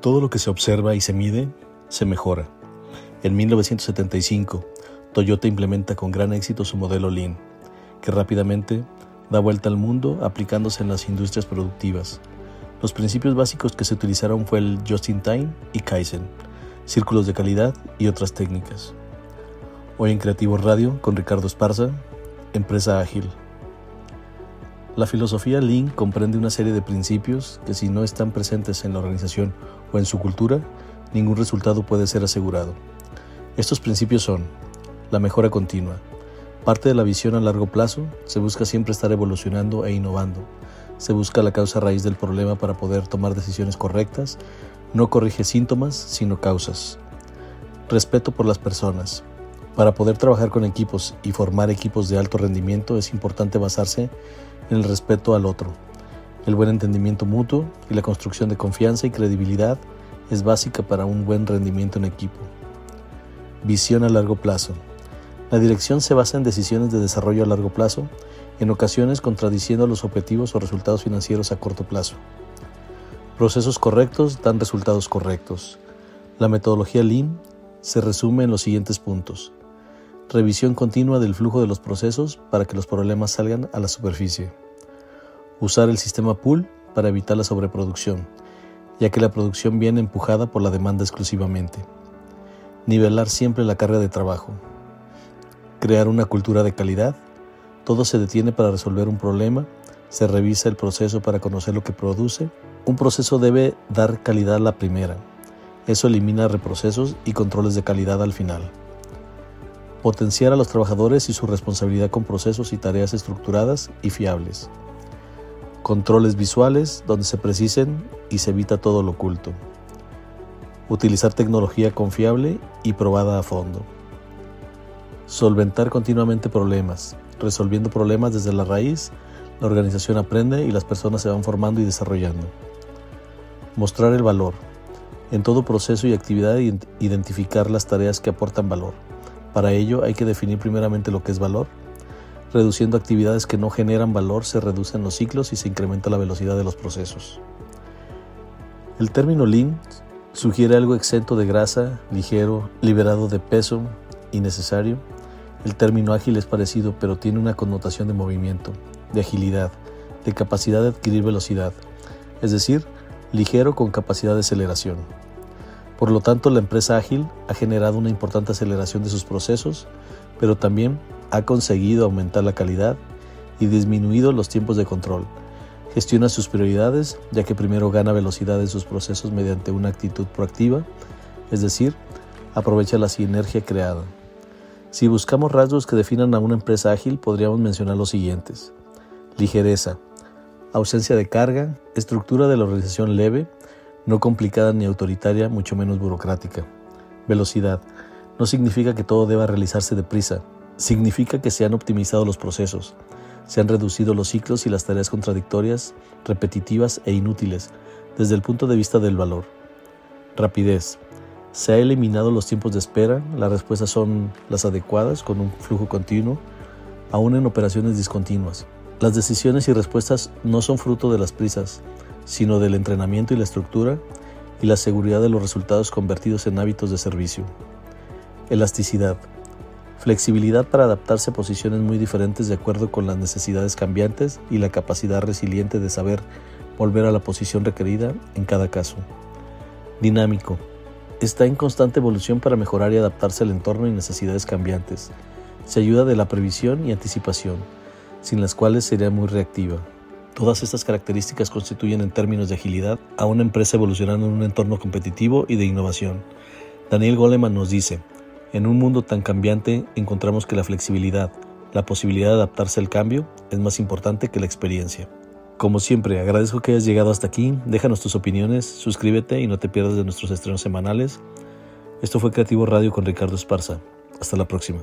Todo lo que se observa y se mide, se mejora. En 1975, Toyota implementa con gran éxito su modelo Lean, que rápidamente da vuelta al mundo aplicándose en las industrias productivas. Los principios básicos que se utilizaron fue el Just-in-Time y Kaizen, círculos de calidad y otras técnicas. Hoy en Creativo Radio con Ricardo Esparza, Empresa Ágil. La filosofía Lean comprende una serie de principios que si no están presentes en la organización o en su cultura, ningún resultado puede ser asegurado. Estos principios son la mejora continua. Parte de la visión a largo plazo, se busca siempre estar evolucionando e innovando. Se busca la causa raíz del problema para poder tomar decisiones correctas. No corrige síntomas, sino causas. Respeto por las personas. Para poder trabajar con equipos y formar equipos de alto rendimiento es importante basarse en el respeto al otro. El buen entendimiento mutuo y la construcción de confianza y credibilidad es básica para un buen rendimiento en equipo. Visión a largo plazo. La dirección se basa en decisiones de desarrollo a largo plazo, en ocasiones contradiciendo los objetivos o resultados financieros a corto plazo. Procesos correctos dan resultados correctos. La metodología Lean se resume en los siguientes puntos. Revisión continua del flujo de los procesos para que los problemas salgan a la superficie. Usar el sistema pool para evitar la sobreproducción, ya que la producción viene empujada por la demanda exclusivamente. Nivelar siempre la carga de trabajo. Crear una cultura de calidad. Todo se detiene para resolver un problema, se revisa el proceso para conocer lo que produce. Un proceso debe dar calidad a la primera. Eso elimina reprocesos y controles de calidad al final potenciar a los trabajadores y su responsabilidad con procesos y tareas estructuradas y fiables. Controles visuales donde se precisen y se evita todo lo oculto. Utilizar tecnología confiable y probada a fondo. Solventar continuamente problemas. Resolviendo problemas desde la raíz, la organización aprende y las personas se van formando y desarrollando. Mostrar el valor. En todo proceso y actividad identificar las tareas que aportan valor para ello hay que definir primeramente lo que es valor. Reduciendo actividades que no generan valor se reducen los ciclos y se incrementa la velocidad de los procesos. El término lean sugiere algo exento de grasa, ligero, liberado de peso, innecesario. El término ágil es parecido pero tiene una connotación de movimiento, de agilidad, de capacidad de adquirir velocidad, es decir, ligero con capacidad de aceleración. Por lo tanto, la empresa ágil ha generado una importante aceleración de sus procesos, pero también ha conseguido aumentar la calidad y disminuido los tiempos de control. Gestiona sus prioridades, ya que primero gana velocidad en sus procesos mediante una actitud proactiva, es decir, aprovecha la sinergia creada. Si buscamos rasgos que definan a una empresa ágil, podríamos mencionar los siguientes. Ligereza, ausencia de carga, estructura de la organización leve, no complicada ni autoritaria, mucho menos burocrática. Velocidad. No significa que todo deba realizarse deprisa, significa que se han optimizado los procesos, se han reducido los ciclos y las tareas contradictorias, repetitivas e inútiles desde el punto de vista del valor. Rapidez. Se ha eliminado los tiempos de espera, las respuestas son las adecuadas con un flujo continuo, aún en operaciones discontinuas. Las decisiones y respuestas no son fruto de las prisas, sino del entrenamiento y la estructura y la seguridad de los resultados convertidos en hábitos de servicio. Elasticidad. Flexibilidad para adaptarse a posiciones muy diferentes de acuerdo con las necesidades cambiantes y la capacidad resiliente de saber volver a la posición requerida en cada caso. Dinámico. Está en constante evolución para mejorar y adaptarse al entorno y necesidades cambiantes. Se ayuda de la previsión y anticipación, sin las cuales sería muy reactiva. Todas estas características constituyen en términos de agilidad a una empresa evolucionando en un entorno competitivo y de innovación. Daniel Goleman nos dice, en un mundo tan cambiante encontramos que la flexibilidad, la posibilidad de adaptarse al cambio, es más importante que la experiencia. Como siempre, agradezco que hayas llegado hasta aquí, déjanos tus opiniones, suscríbete y no te pierdas de nuestros estrenos semanales. Esto fue Creativo Radio con Ricardo Esparza. Hasta la próxima.